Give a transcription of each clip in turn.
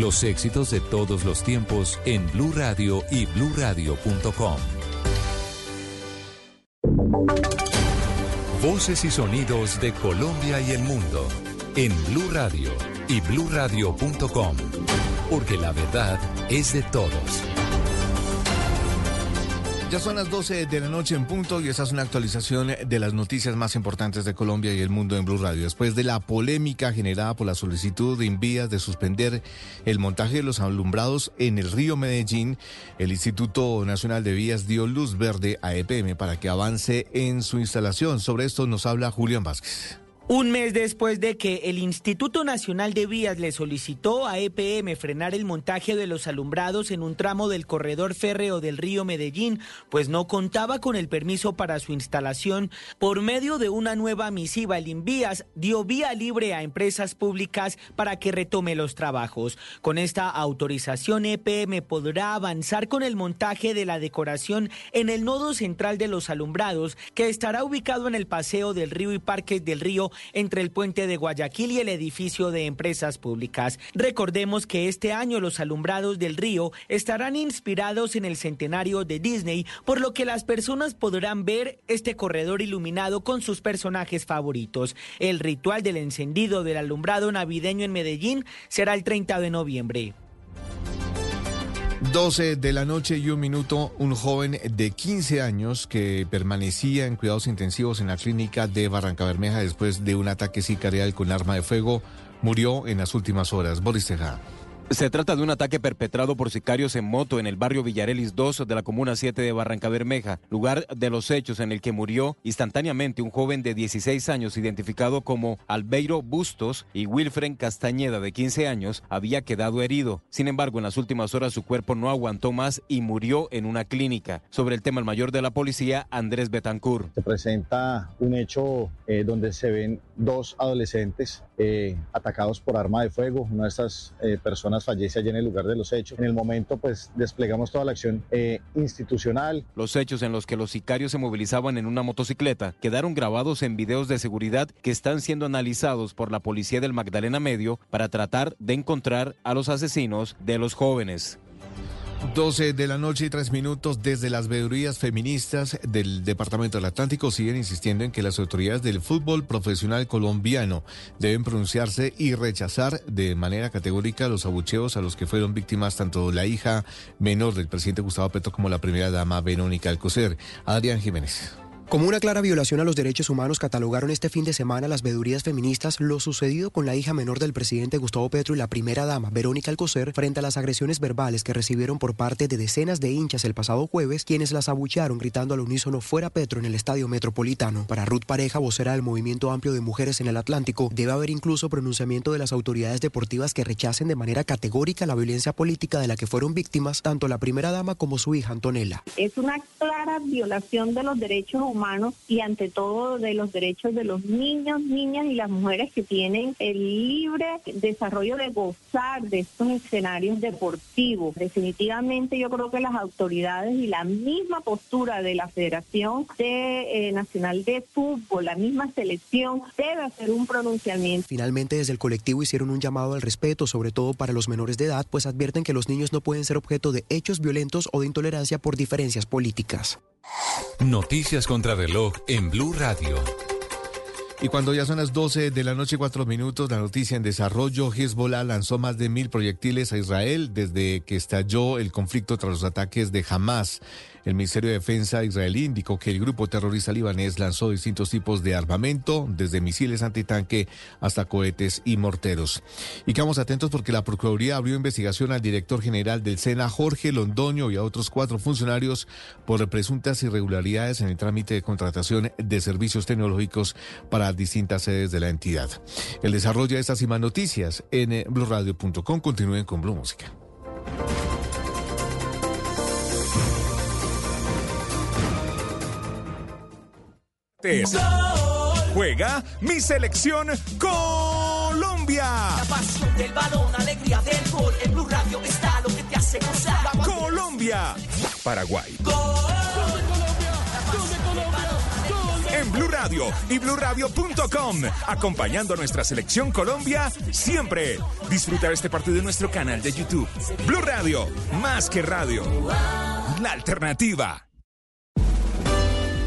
los éxitos de todos los tiempos en Blue Radio y bluradio.com. Voces y sonidos de Colombia y el mundo en Blue Radio y bluradio.com, porque la verdad es de todos. Ya son las 12 de la noche en punto y esta es una actualización de las noticias más importantes de Colombia y el mundo en Blue Radio. Después de la polémica generada por la solicitud de Invías de suspender el montaje de los alumbrados en el río Medellín, el Instituto Nacional de Vías dio luz verde a EPM para que avance en su instalación. Sobre esto nos habla Julián Vázquez. Un mes después de que el Instituto Nacional de Vías le solicitó a EPM frenar el montaje de los alumbrados en un tramo del corredor férreo del río Medellín, pues no contaba con el permiso para su instalación, por medio de una nueva misiva, el Invías dio vía libre a empresas públicas para que retome los trabajos. Con esta autorización, EPM podrá avanzar con el montaje de la decoración en el nodo central de los alumbrados, que estará ubicado en el Paseo del Río y Parques del Río entre el puente de Guayaquil y el edificio de empresas públicas. Recordemos que este año los alumbrados del río estarán inspirados en el centenario de Disney, por lo que las personas podrán ver este corredor iluminado con sus personajes favoritos. El ritual del encendido del alumbrado navideño en Medellín será el 30 de noviembre. 12 de la noche y un minuto, un joven de 15 años que permanecía en cuidados intensivos en la clínica de Barranca Bermeja después de un ataque sicarial con arma de fuego murió en las últimas horas. Boris Tejada. Se trata de un ataque perpetrado por sicarios en moto en el barrio Villarelis 2 de la Comuna 7 de Barranca Bermeja, lugar de los hechos en el que murió instantáneamente un joven de 16 años identificado como Albeiro Bustos y Wilfred Castañeda de 15 años había quedado herido. Sin embargo, en las últimas horas su cuerpo no aguantó más y murió en una clínica. Sobre el tema el mayor de la policía, Andrés Betancourt. Se presenta un hecho eh, donde se ven dos adolescentes eh, atacados por arma de fuego. Una eh, personas fallece allí en el lugar de los hechos. En el momento, pues desplegamos toda la acción eh, institucional. Los hechos en los que los sicarios se movilizaban en una motocicleta quedaron grabados en videos de seguridad que están siendo analizados por la policía del Magdalena Medio para tratar de encontrar a los asesinos de los jóvenes. 12 de la noche y 3 minutos desde las veedurías feministas del Departamento del Atlántico siguen insistiendo en que las autoridades del fútbol profesional colombiano deben pronunciarse y rechazar de manera categórica los abucheos a los que fueron víctimas tanto la hija menor del presidente Gustavo Petro como la primera dama Verónica Alcocer. Adrián Jiménez. Como una clara violación a los derechos humanos, catalogaron este fin de semana las vedurías feministas lo sucedido con la hija menor del presidente Gustavo Petro y la primera dama, Verónica Alcocer, frente a las agresiones verbales que recibieron por parte de decenas de hinchas el pasado jueves, quienes las abuchearon gritando al unísono fuera Petro en el estadio metropolitano. Para Ruth Pareja, vocera del Movimiento Amplio de Mujeres en el Atlántico, debe haber incluso pronunciamiento de las autoridades deportivas que rechacen de manera categórica la violencia política de la que fueron víctimas tanto la primera dama como su hija Antonella. Es una clara violación de los derechos humanos y ante todo de los derechos de los niños, niñas y las mujeres que tienen el libre desarrollo de gozar de estos escenarios deportivos. Definitivamente yo creo que las autoridades y la misma postura de la Federación de, eh, Nacional de Fútbol, la misma selección, debe hacer un pronunciamiento. Finalmente desde el colectivo hicieron un llamado al respeto, sobre todo para los menores de edad, pues advierten que los niños no pueden ser objeto de hechos violentos o de intolerancia por diferencias políticas. Noticias contra reloj en Blue Radio. Y cuando ya son las 12 de la noche y 4 minutos, la noticia en desarrollo, Hezbollah lanzó más de mil proyectiles a Israel desde que estalló el conflicto tras los ataques de Hamas. El Ministerio de Defensa israelí indicó que el grupo terrorista libanés lanzó distintos tipos de armamento, desde misiles antitanque hasta cohetes y morteros. Y quedamos atentos porque la Procuraduría abrió investigación al director general del SENA, Jorge Londoño, y a otros cuatro funcionarios por presuntas irregularidades en el trámite de contratación de servicios tecnológicos para distintas sedes de la entidad. El desarrollo de estas y más noticias en blurradio.com. Continúen con Blue Música. Juega mi selección Colombia. La pasión del balón, alegría del gol. En Blue Radio está lo que te hace gozar. Colombia. Paraguay. en Blue Radio y BlueRadio.com, acompañando a nuestra selección Colombia siempre. Disfrutar este partido en nuestro canal de YouTube. Blue Radio, más que radio. La alternativa.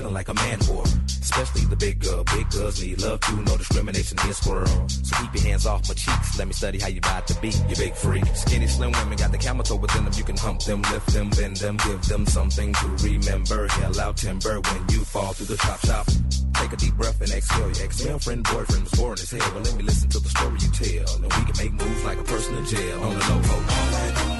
Feeling like a man whore. Especially the big girl. Big girls need love too. No discrimination here, squirrel. So keep your hands off my cheeks. Let me study how you ride to be, You big freak. Skinny, slim women got the camel toe within them. You can hump them, lift them, bend them, give them something to remember. Hell out timber when you fall through the chop shop. Take a deep breath and exhale. Your ex-girlfriend, boyfriend was boring as hell. Well, let me listen to the story you tell. And we can make moves like a person in jail on the low.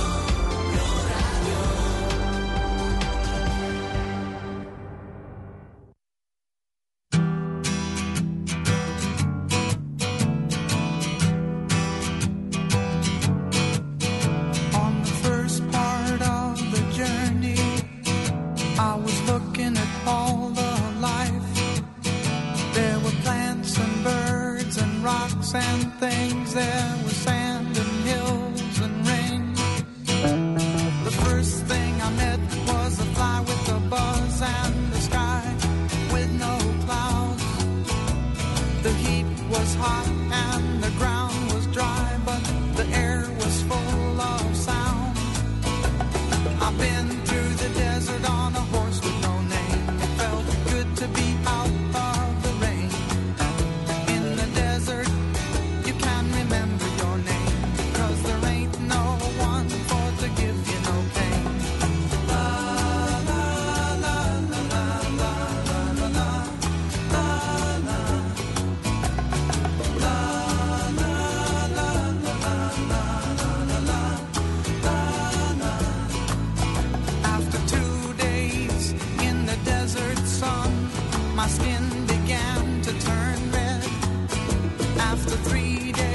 after three days.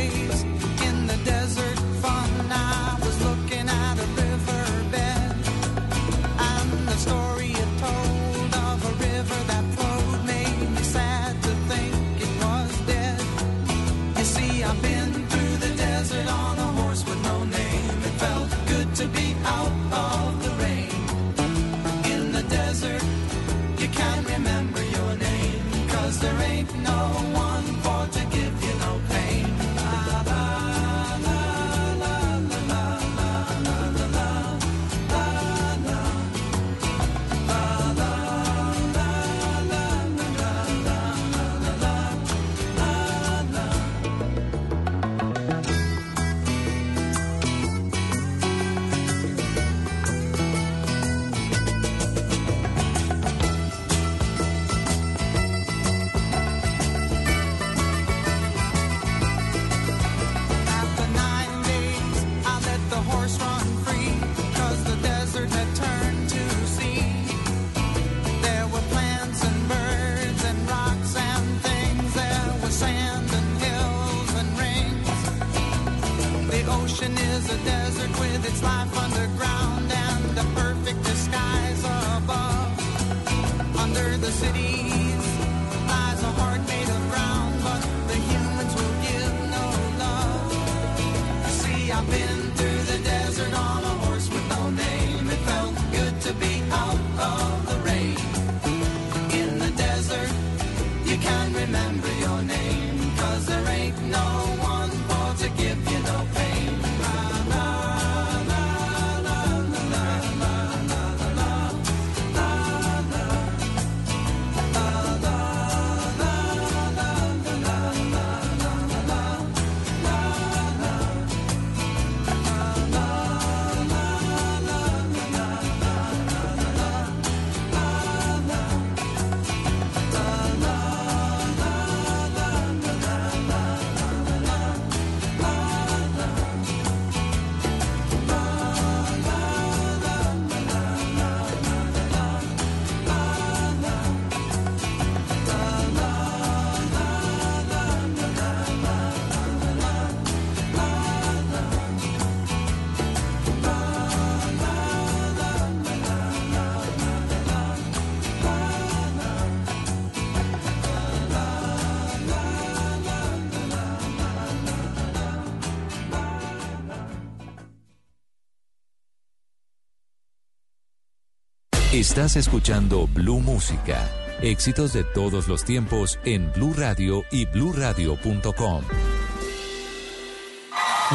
Estás escuchando Blue Música. Éxitos de todos los tiempos en Blue Radio y bluradio.com.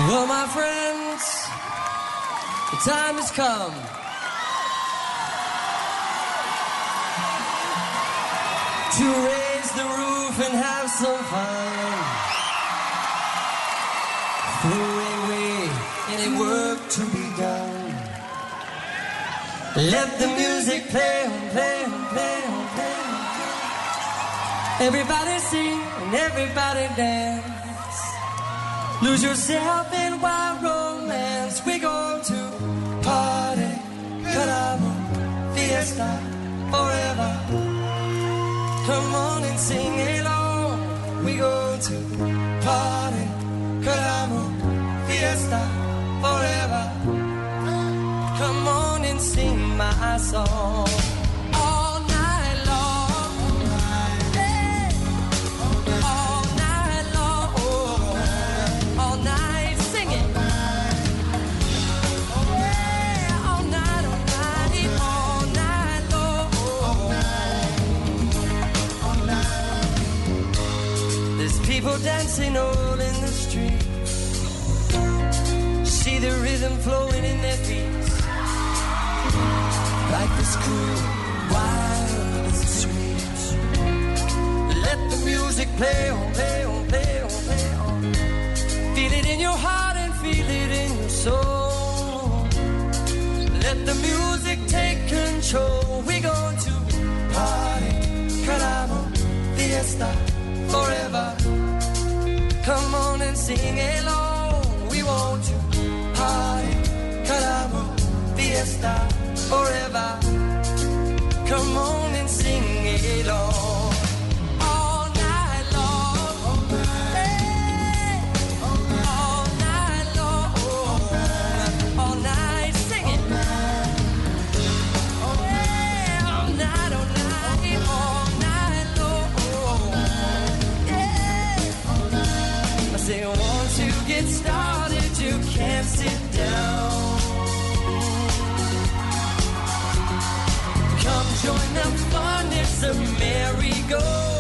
Well, my friends, the time has come. To raise the roof and have some fun. Throw away any work to be Let the music play on, play on, play on, play on. Everybody sing and everybody dance. Lose yourself in wild romance. We go to party, caramba, fiesta, forever. Come on and sing along. We go to party. Long. All night long All night singing All night all night All night long All night There's people dancing all in the street. See the rhythm flowing in their feet. Like this cool, wild and sweet. Let the music play on, play on, play on, play on. Feel it in your heart and feel it in your soul. Let the music take control. We're going to party, caramo, fiesta, forever. Come on and sing along. We want to party, caramo, fiesta, forever. Come on and sing it All join the fun, it's a merry-go-round.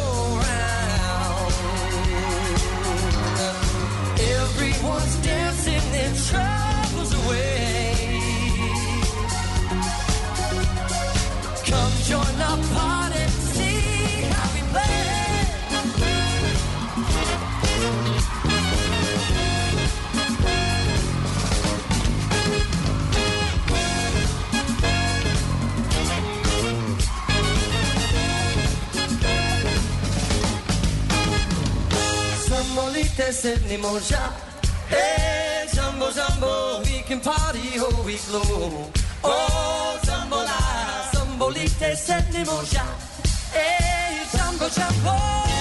Sambolite setnimo già Hey, eh, Jumbo Jumbo, we can party all week long Oh, Zambola, Sambolite setnimo già Hey, eh, Jumbo Jumbo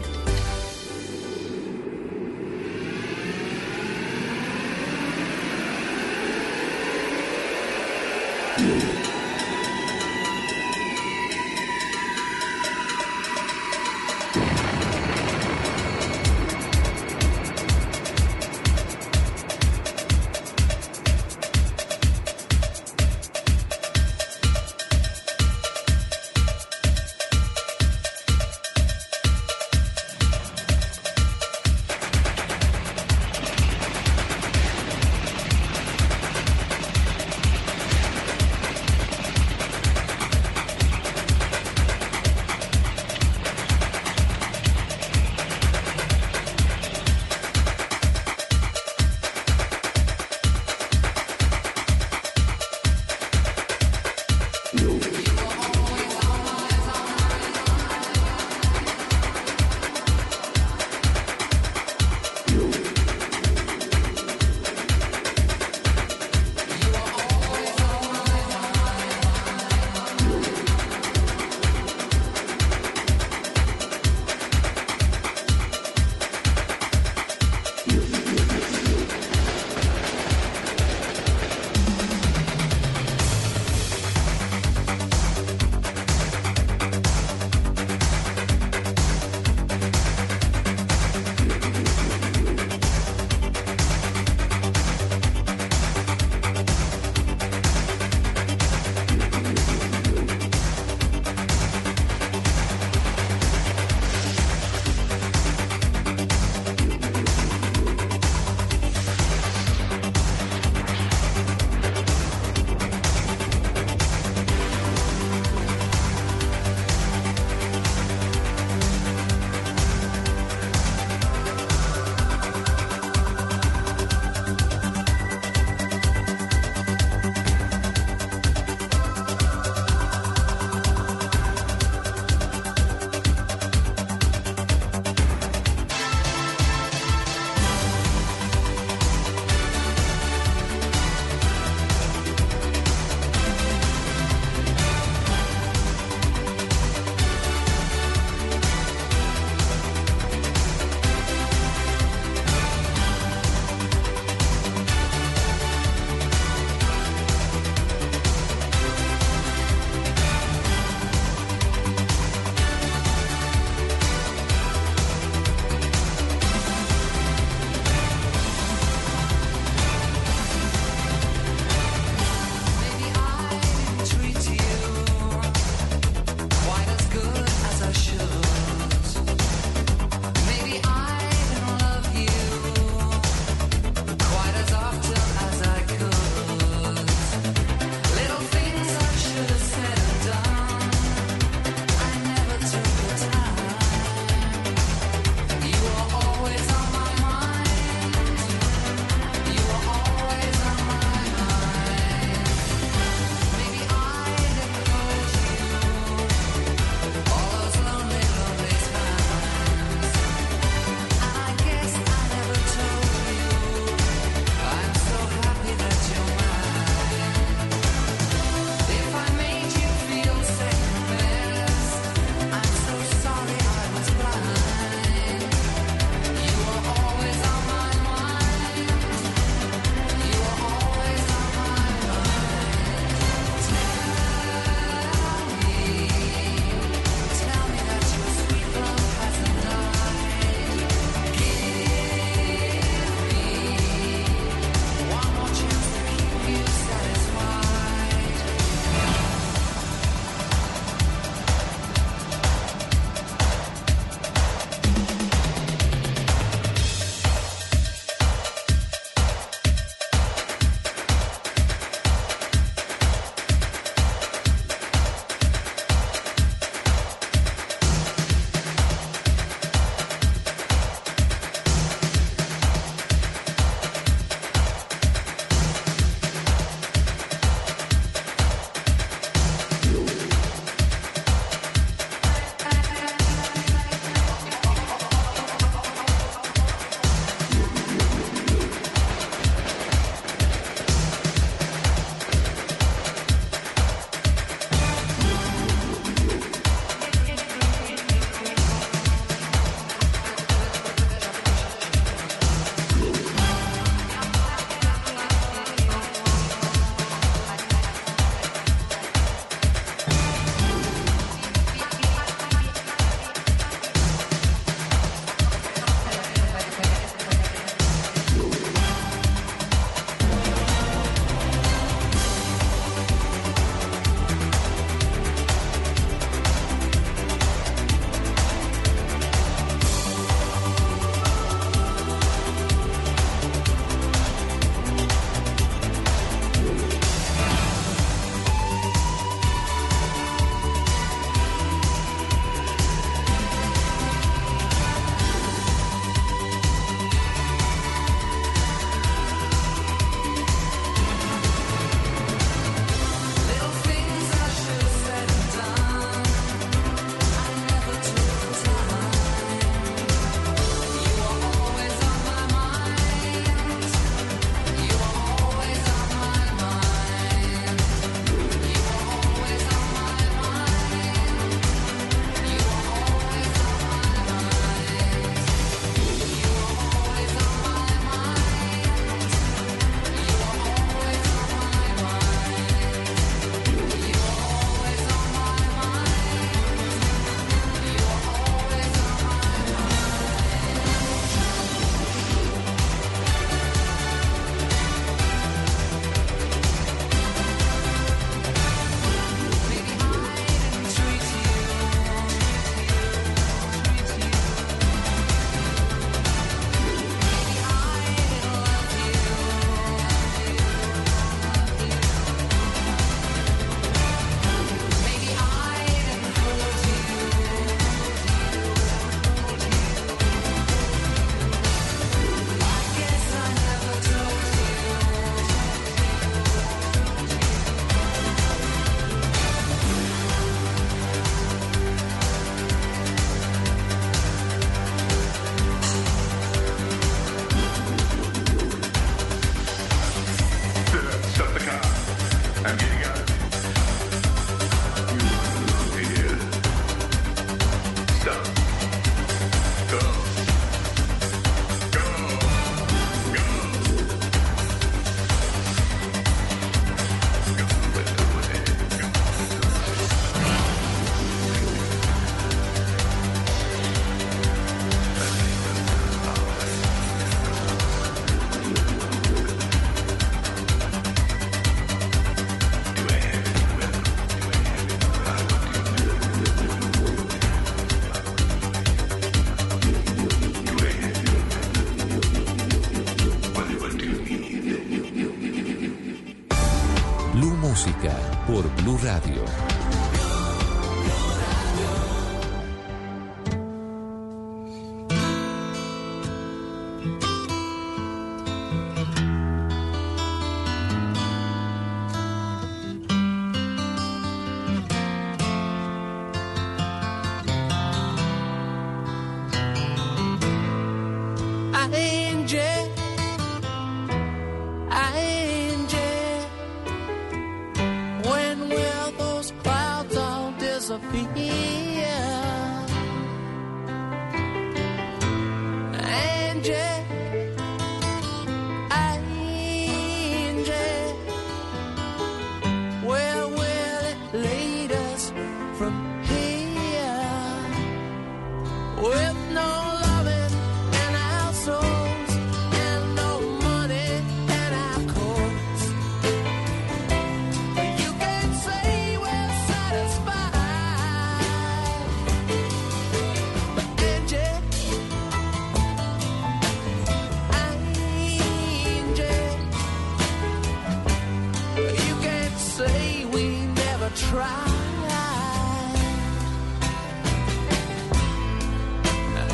tried.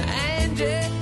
And it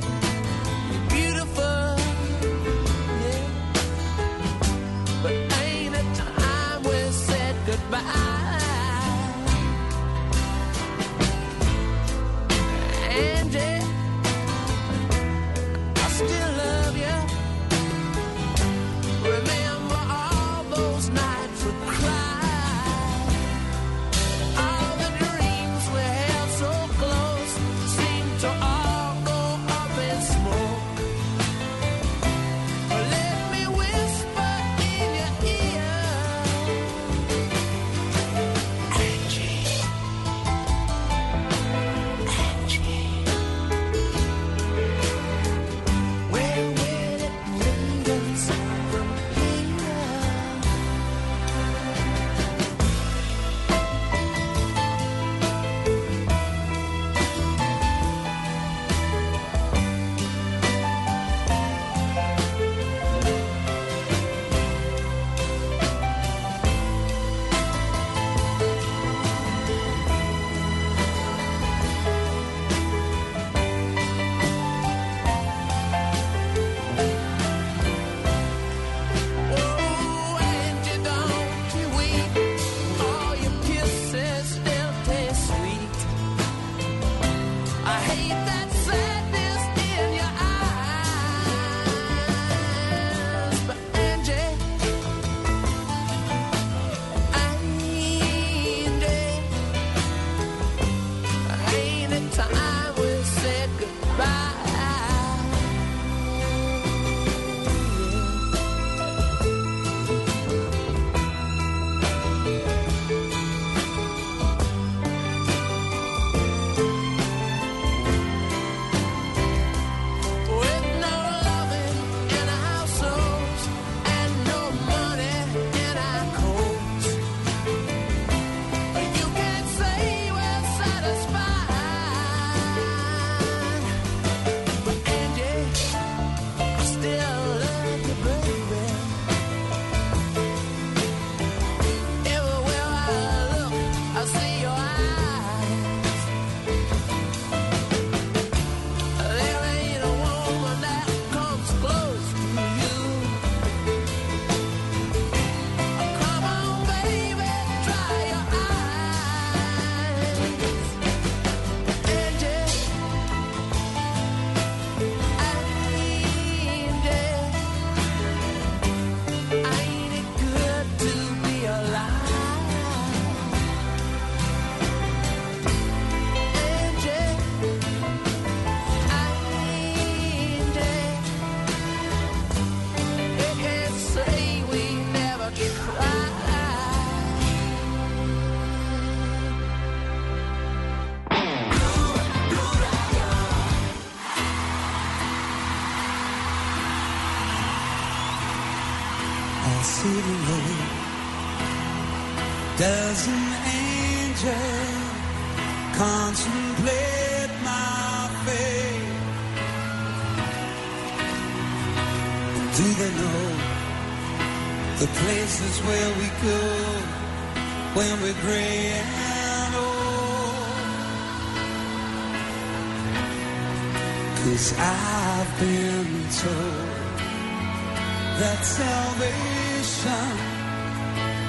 Does an angel contemplate my fate? Do they know the places where we go when we're gray and old. Oh, Cause I've been told that salvation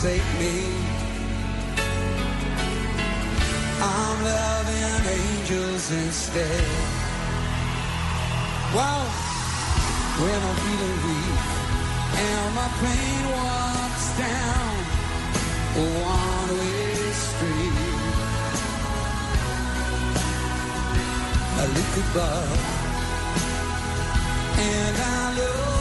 forsake me. I'm loving angels instead. Wow, when I'm feeling weak and my pain walks down a one-way street. I look above and I I'll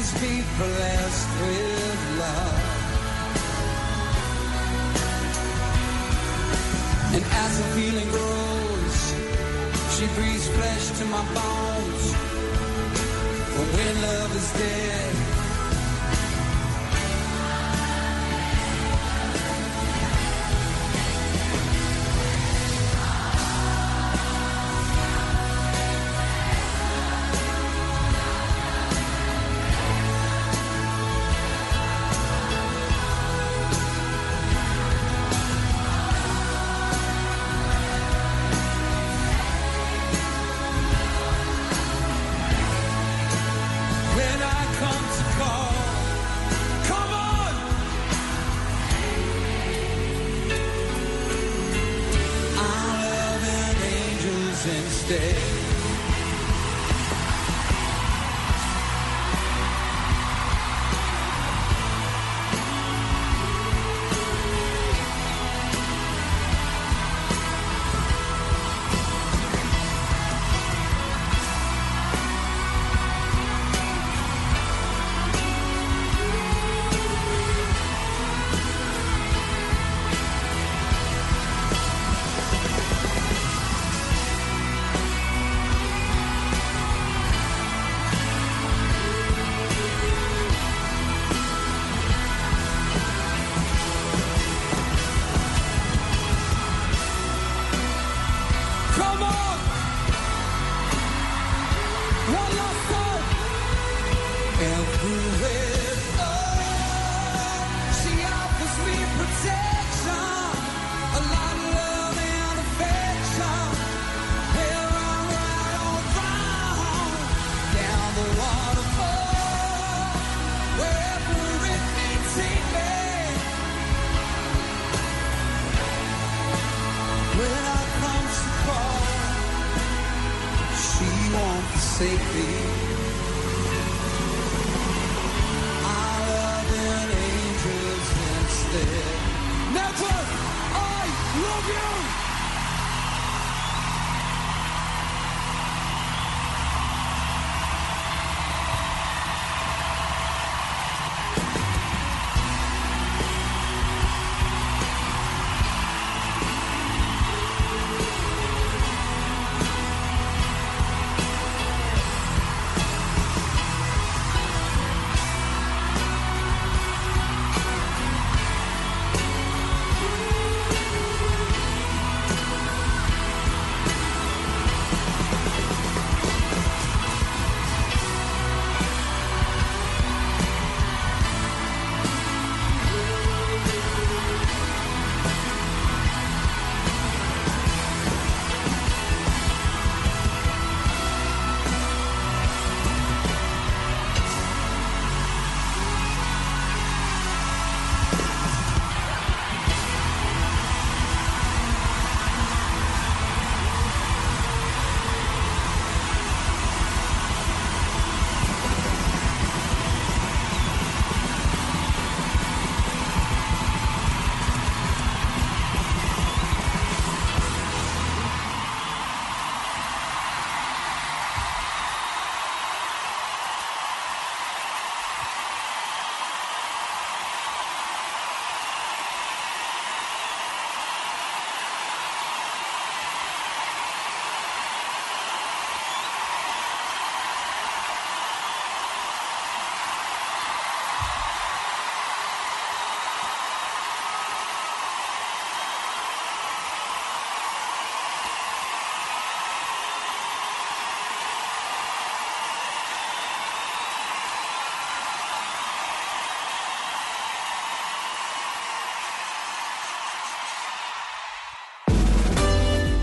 always be blessed with love. And as the feeling grows, she breathes flesh to my bones. For when love is dead,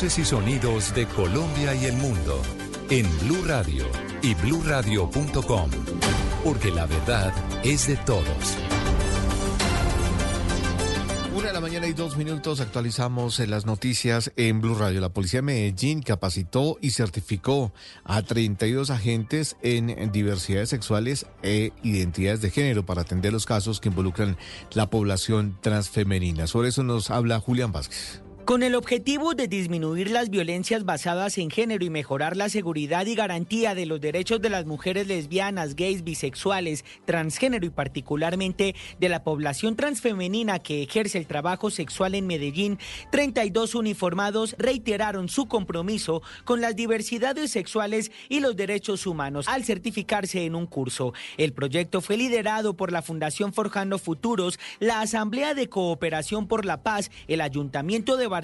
Voces y sonidos de Colombia y el mundo en Blue Radio y bluradio.com, porque la verdad es de todos. Una de la mañana y dos minutos actualizamos eh, las noticias en Blue Radio. La policía de Medellín capacitó y certificó a 32 agentes en diversidades sexuales e identidades de género para atender los casos que involucran la población transfemenina. Sobre eso nos habla Julián Vázquez. Con el objetivo de disminuir las violencias basadas en género y mejorar la seguridad y garantía de los derechos de las mujeres lesbianas, gays, bisexuales, transgénero y particularmente de la población transfemenina que ejerce el trabajo sexual en Medellín, 32 uniformados reiteraron su compromiso con las diversidades sexuales y los derechos humanos al certificarse en un curso. El proyecto fue liderado por la Fundación Forjando Futuros, la Asamblea de Cooperación por la Paz, el Ayuntamiento de Barcelona,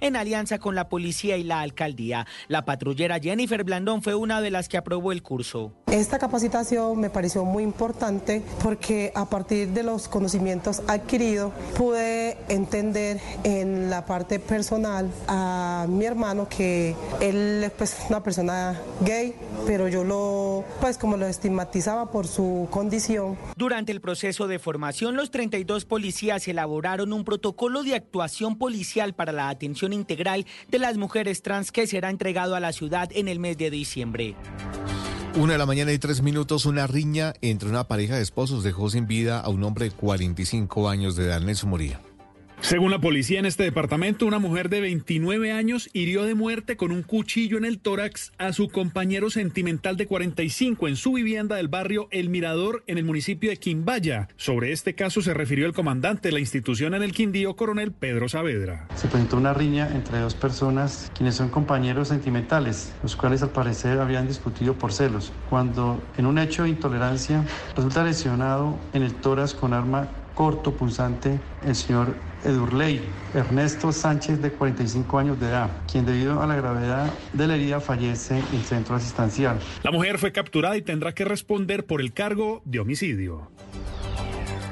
en alianza con la policía y la alcaldía. La patrullera Jennifer Blandón fue una de las que aprobó el curso. Esta capacitación me pareció muy importante porque a partir de los conocimientos adquiridos pude entender en la parte personal a mi hermano que él es pues, una persona gay, pero yo lo pues como lo estigmatizaba por su condición. Durante el proceso de formación, los 32 policías elaboraron un protocolo de actuación policial para la atención integral de las mujeres trans que será entregado a la ciudad en el mes de diciembre. Una de la mañana y tres minutos, una riña entre una pareja de esposos dejó sin vida a un hombre de 45 años de edad, Nelson Moría. Según la policía en este departamento, una mujer de 29 años hirió de muerte con un cuchillo en el tórax a su compañero sentimental de 45 en su vivienda del barrio El Mirador en el municipio de Quimbaya. Sobre este caso se refirió el comandante de la institución en el Quindío, coronel Pedro Saavedra. Se presentó una riña entre dos personas quienes son compañeros sentimentales, los cuales al parecer habían discutido por celos, cuando en un hecho de intolerancia resulta lesionado en el tórax con arma corto punzante el señor Edurley Ernesto Sánchez de 45 años de edad, quien debido a la gravedad de la herida fallece en centro asistencial. La mujer fue capturada y tendrá que responder por el cargo de homicidio.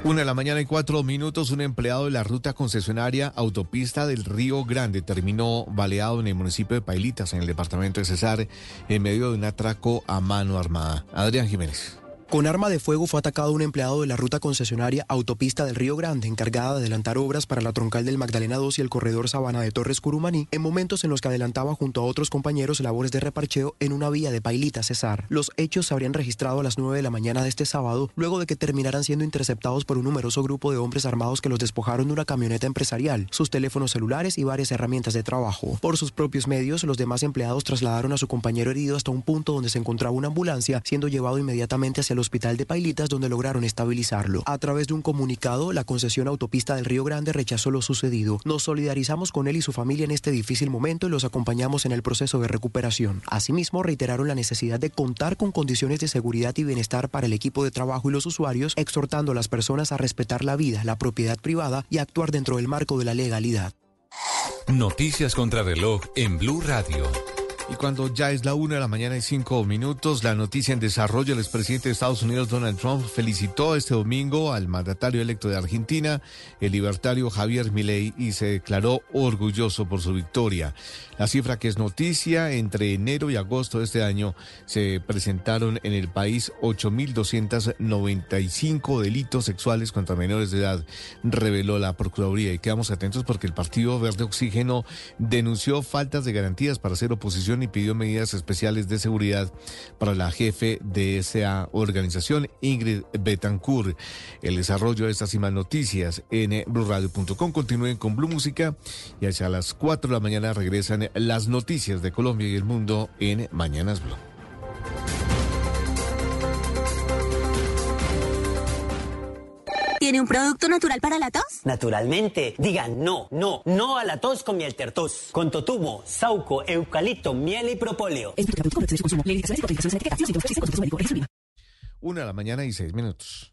Una de la mañana y cuatro minutos, un empleado de la ruta concesionaria autopista del Río Grande terminó baleado en el municipio de Pailitas, en el departamento de Cesar, en medio de un atraco a mano armada. Adrián Jiménez. Con arma de fuego fue atacado un empleado de la ruta concesionaria Autopista del Río Grande, encargada de adelantar obras para la troncal del Magdalena 2 y el corredor Sabana de Torres Curumaní, en momentos en los que adelantaba junto a otros compañeros labores de reparcheo en una vía de Pailita Cesar. Los hechos se habrían registrado a las 9 de la mañana de este sábado, luego de que terminaran siendo interceptados por un numeroso grupo de hombres armados que los despojaron de una camioneta empresarial, sus teléfonos celulares y varias herramientas de trabajo. Por sus propios medios, los demás empleados trasladaron a su compañero herido hasta un punto donde se encontraba una ambulancia, siendo llevado inmediatamente hacia el hospital de Pailitas donde lograron estabilizarlo. A través de un comunicado, la concesión autopista del Río Grande rechazó lo sucedido. Nos solidarizamos con él y su familia en este difícil momento y los acompañamos en el proceso de recuperación. Asimismo, reiteraron la necesidad de contar con condiciones de seguridad y bienestar para el equipo de trabajo y los usuarios, exhortando a las personas a respetar la vida, la propiedad privada y actuar dentro del marco de la legalidad. Noticias contra reloj en Blue Radio. Y cuando ya es la una de la mañana y cinco minutos, la noticia en desarrollo, el expresidente de Estados Unidos, Donald Trump, felicitó este domingo al mandatario electo de Argentina, el libertario Javier Milei, y se declaró orgulloso por su victoria. La cifra que es noticia, entre enero y agosto de este año se presentaron en el país 8.295 delitos sexuales contra menores de edad, reveló la Procuraduría. Y quedamos atentos porque el Partido Verde Oxígeno denunció faltas de garantías para hacer oposición y pidió medidas especiales de seguridad para la jefe de esa organización, Ingrid Betancourt. El desarrollo de estas y noticias en blurradio.com. Continúen con Blue Música y hacia las 4 de la mañana regresan las noticias de Colombia y el mundo en Mañanas Blue. ¿Tiene un producto natural para la tos? Naturalmente, digan no, no, no a la tos con miel tertos. Con totumo, sauco, eucalipto, miel y propóleo. Una de la mañana y seis minutos.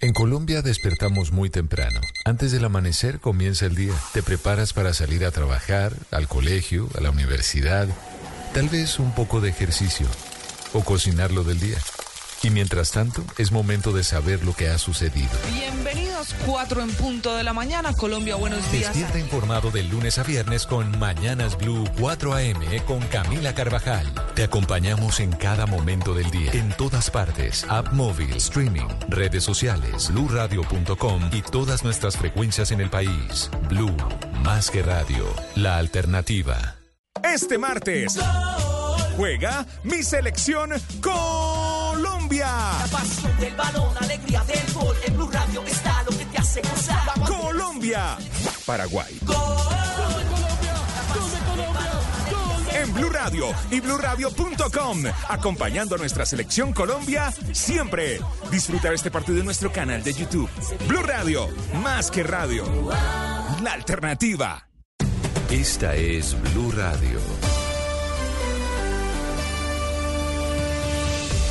En Colombia despertamos muy temprano. Antes del amanecer comienza el día. Te preparas para salir a trabajar, al colegio, a la universidad, tal vez un poco de ejercicio o cocinar lo del día. Y mientras tanto, es momento de saber lo que ha sucedido. Bienvenidos, 4 en punto de la mañana. Colombia, buenos días. Despierta informado de lunes a viernes con Mañanas Blue 4 AM con Camila Carvajal. Te acompañamos en cada momento del día, en todas partes, app móvil, streaming, redes sociales, bluradio.com y todas nuestras frecuencias en el país. Blue, más que radio, la alternativa. Este martes juega mi selección Colombia. La pasión del balón, alegría del gol. En Blue Radio está lo que te hace gozar. Colombia. Paraguay. En Blue Radio y bluradio.com, acompañando a nuestra selección Colombia siempre. Disfruta de este partido en nuestro canal de YouTube. Blue Radio, más que radio. La alternativa. Esta es Blue Radio.